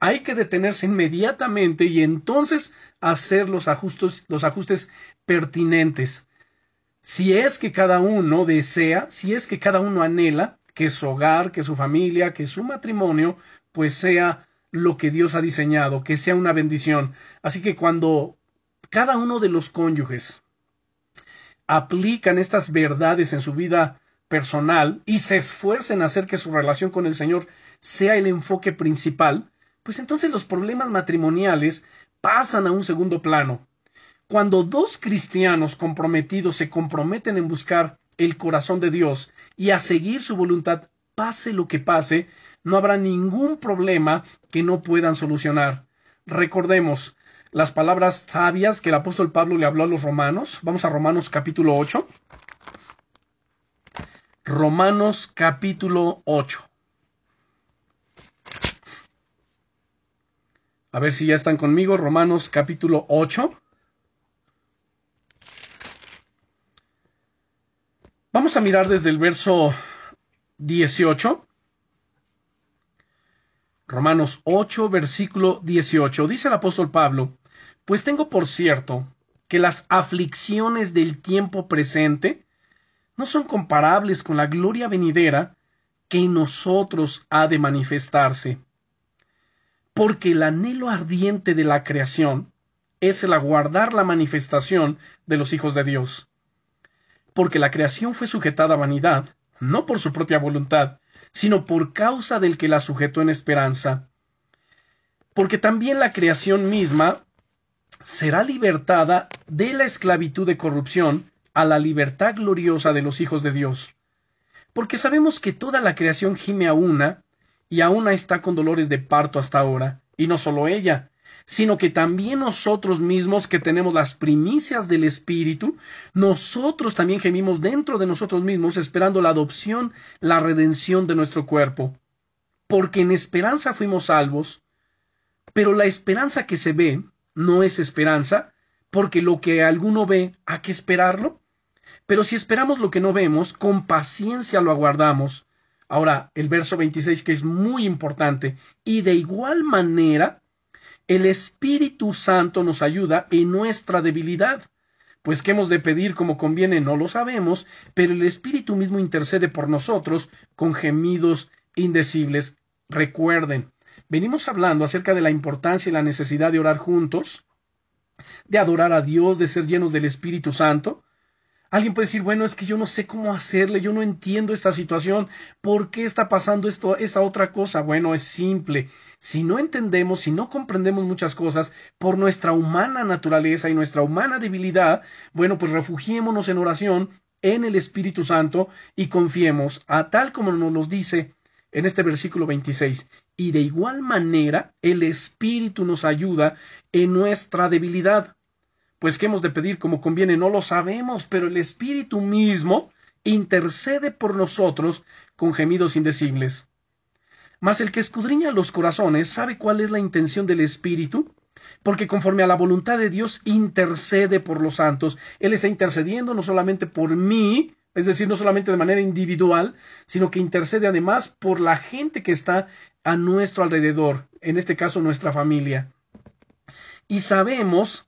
hay que detenerse inmediatamente y entonces hacer los ajustes, los ajustes pertinentes. Si es que cada uno desea, si es que cada uno anhela que su hogar, que su familia, que su matrimonio, pues sea lo que Dios ha diseñado, que sea una bendición. Así que cuando cada uno de los cónyuges aplican estas verdades en su vida personal y se esfuercen a hacer que su relación con el Señor sea el enfoque principal, pues entonces los problemas matrimoniales pasan a un segundo plano. Cuando dos cristianos comprometidos se comprometen en buscar el corazón de Dios y a seguir su voluntad, pase lo que pase, no habrá ningún problema que no puedan solucionar. Recordemos, las palabras sabias que el apóstol Pablo le habló a los romanos. Vamos a Romanos capítulo 8. Romanos capítulo 8. A ver si ya están conmigo. Romanos capítulo 8. Vamos a mirar desde el verso 18 Romanos 8, versículo 18. Dice el apóstol Pablo, Pues tengo por cierto que las aflicciones del tiempo presente no son comparables con la gloria venidera que en nosotros ha de manifestarse. Porque el anhelo ardiente de la creación es el aguardar la manifestación de los hijos de Dios. Porque la creación fue sujetada a vanidad, no por su propia voluntad, sino por causa del que la sujetó en esperanza. Porque también la creación misma será libertada de la esclavitud de corrupción a la libertad gloriosa de los hijos de Dios. Porque sabemos que toda la creación gime a una, y a una está con dolores de parto hasta ahora, y no solo ella, sino que también nosotros mismos que tenemos las primicias del Espíritu, nosotros también gemimos dentro de nosotros mismos esperando la adopción, la redención de nuestro cuerpo. Porque en esperanza fuimos salvos, pero la esperanza que se ve no es esperanza, porque lo que alguno ve, ¿hay que esperarlo? Pero si esperamos lo que no vemos, con paciencia lo aguardamos. Ahora, el verso 26 que es muy importante, y de igual manera, el Espíritu Santo nos ayuda en nuestra debilidad. Pues qué hemos de pedir como conviene no lo sabemos, pero el Espíritu mismo intercede por nosotros con gemidos indecibles. Recuerden, venimos hablando acerca de la importancia y la necesidad de orar juntos, de adorar a Dios, de ser llenos del Espíritu Santo, Alguien puede decir, bueno, es que yo no sé cómo hacerle, yo no entiendo esta situación, ¿por qué está pasando esto, esta otra cosa? Bueno, es simple. Si no entendemos, si no comprendemos muchas cosas por nuestra humana naturaleza y nuestra humana debilidad, bueno, pues refugiémonos en oración en el Espíritu Santo y confiemos a tal como nos lo dice en este versículo 26. Y de igual manera el Espíritu nos ayuda en nuestra debilidad pues qué hemos de pedir como conviene, no lo sabemos, pero el Espíritu mismo intercede por nosotros con gemidos indecibles. Mas el que escudriña los corazones sabe cuál es la intención del Espíritu, porque conforme a la voluntad de Dios intercede por los santos. Él está intercediendo no solamente por mí, es decir, no solamente de manera individual, sino que intercede además por la gente que está a nuestro alrededor, en este caso nuestra familia. Y sabemos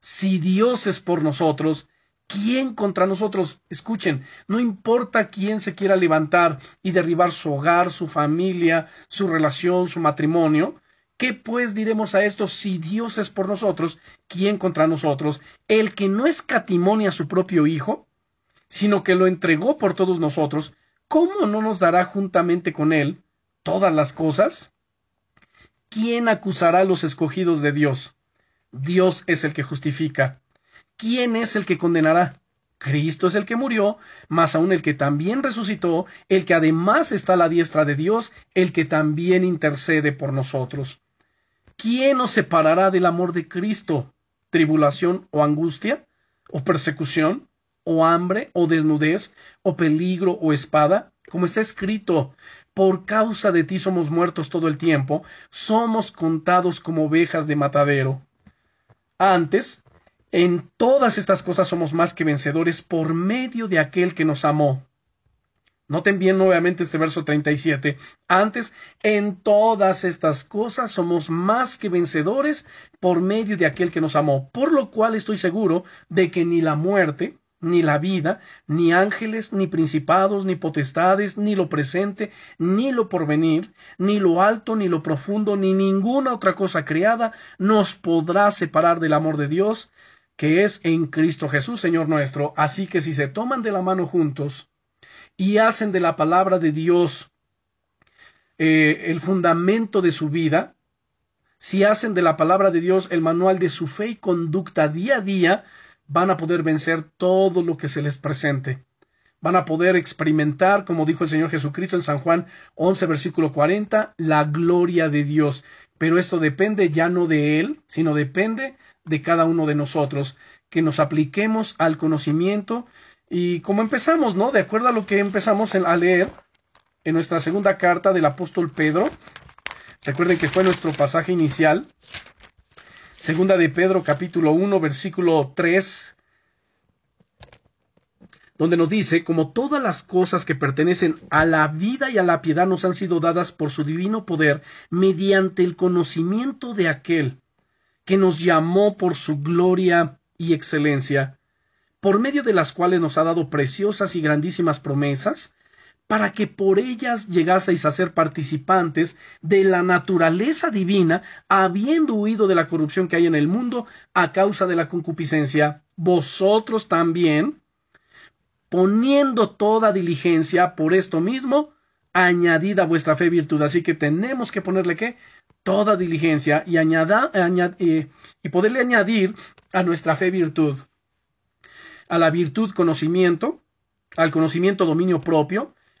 Si Dios es por nosotros, ¿quién contra nosotros? Escuchen, no importa quién se quiera levantar y derribar su hogar, su familia, su relación, su matrimonio, ¿Qué pues diremos a esto? Si Dios es por nosotros, ¿quién contra nosotros? El que no escatimonia a su propio Hijo, sino que lo entregó por todos nosotros, ¿cómo no nos dará juntamente con Él todas las cosas? ¿Quién acusará a los escogidos de Dios? Dios es el que justifica. ¿Quién es el que condenará? Cristo es el que murió, más aún el que también resucitó, el que además está a la diestra de Dios, el que también intercede por nosotros. ¿Quién nos separará del amor de Cristo? ¿Tribulación o angustia? ¿O persecución? ¿O hambre? ¿O desnudez? ¿O peligro? ¿O espada? Como está escrito, por causa de ti somos muertos todo el tiempo, somos contados como ovejas de matadero. Antes, en todas estas cosas somos más que vencedores por medio de aquel que nos amó. Noten bien nuevamente este verso 37. Antes, en todas estas cosas somos más que vencedores por medio de aquel que nos amó, por lo cual estoy seguro de que ni la muerte, ni la vida, ni ángeles, ni principados, ni potestades, ni lo presente, ni lo porvenir, ni lo alto, ni lo profundo, ni ninguna otra cosa creada nos podrá separar del amor de Dios, que es en Cristo Jesús, Señor nuestro. Así que si se toman de la mano juntos y hacen de la palabra de Dios eh, el fundamento de su vida, si hacen de la palabra de Dios el manual de su fe y conducta día a día, van a poder vencer todo lo que se les presente. Van a poder experimentar, como dijo el Señor Jesucristo en San Juan 11, versículo 40, la gloria de Dios. Pero esto depende ya no de Él, sino depende de cada uno de nosotros, que nos apliquemos al conocimiento y como empezamos, ¿no? De acuerdo a lo que empezamos a leer en nuestra segunda carta del apóstol Pedro, recuerden que fue nuestro pasaje inicial, Segunda de Pedro capítulo 1 versículo 3 donde nos dice, como todas las cosas que pertenecen a la vida y a la piedad nos han sido dadas por su divino poder, mediante el conocimiento de aquel que nos llamó por su gloria y excelencia, por medio de las cuales nos ha dado preciosas y grandísimas promesas, para que por ellas llegaseis a ser participantes de la naturaleza divina, habiendo huido de la corrupción que hay en el mundo a causa de la concupiscencia, vosotros también, poniendo toda diligencia por esto mismo, añadida vuestra fe virtud. Así que tenemos que ponerle qué? Toda diligencia y, añada, eh, y poderle añadir a nuestra fe virtud. A la virtud conocimiento, al conocimiento dominio propio,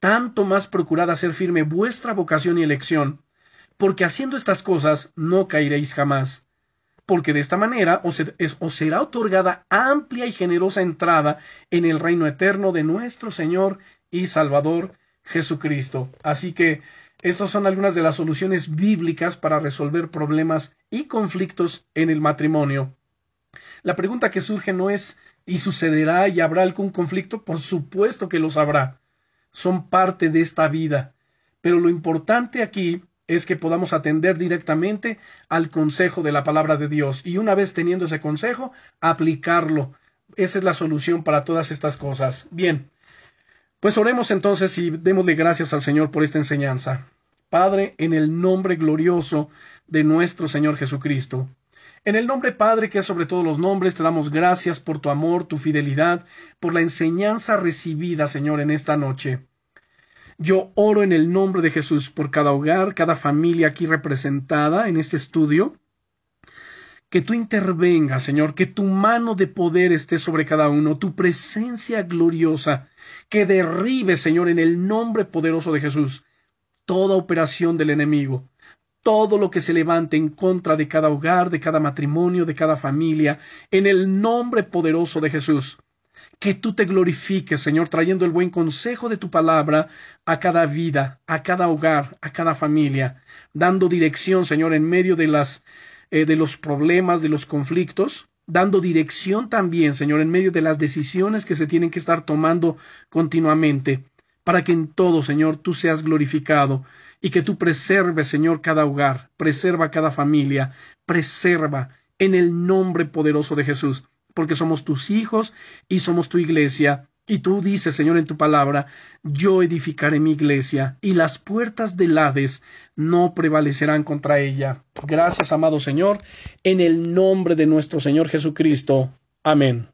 tanto más procurad hacer firme vuestra vocación y elección, porque haciendo estas cosas no caeréis jamás porque de esta manera os, será otorgada amplia y generosa entrada en el reino eterno de nuestro Señor y Salvador Jesucristo. Así que estas son algunas de las soluciones bíblicas para resolver problemas y conflictos en el matrimonio. La pregunta que surge no es ¿y sucederá y habrá algún conflicto? Por supuesto que los habrá. Son parte de esta vida. Pero lo importante aquí es que podamos atender directamente al consejo de la palabra de Dios y una vez teniendo ese consejo, aplicarlo. Esa es la solución para todas estas cosas. Bien, pues oremos entonces y démosle gracias al Señor por esta enseñanza. Padre, en el nombre glorioso de nuestro Señor Jesucristo. En el nombre Padre, que es sobre todos los nombres, te damos gracias por tu amor, tu fidelidad, por la enseñanza recibida, Señor, en esta noche. Yo oro en el nombre de Jesús por cada hogar, cada familia aquí representada en este estudio. Que tú intervengas, Señor, que tu mano de poder esté sobre cada uno, tu presencia gloriosa, que derribe, Señor, en el nombre poderoso de Jesús, toda operación del enemigo, todo lo que se levante en contra de cada hogar, de cada matrimonio, de cada familia, en el nombre poderoso de Jesús. Que tú te glorifiques, Señor, trayendo el buen consejo de tu palabra a cada vida, a cada hogar, a cada familia, dando dirección, Señor, en medio de las eh, de los problemas, de los conflictos, dando dirección también, Señor, en medio de las decisiones que se tienen que estar tomando continuamente, para que en todo, Señor, tú seas glorificado y que tú preserves, Señor, cada hogar, preserva cada familia, preserva en el nombre poderoso de Jesús porque somos tus hijos y somos tu iglesia. Y tú dices, Señor, en tu palabra, yo edificaré mi iglesia, y las puertas del Hades no prevalecerán contra ella. Gracias, amado Señor, en el nombre de nuestro Señor Jesucristo. Amén.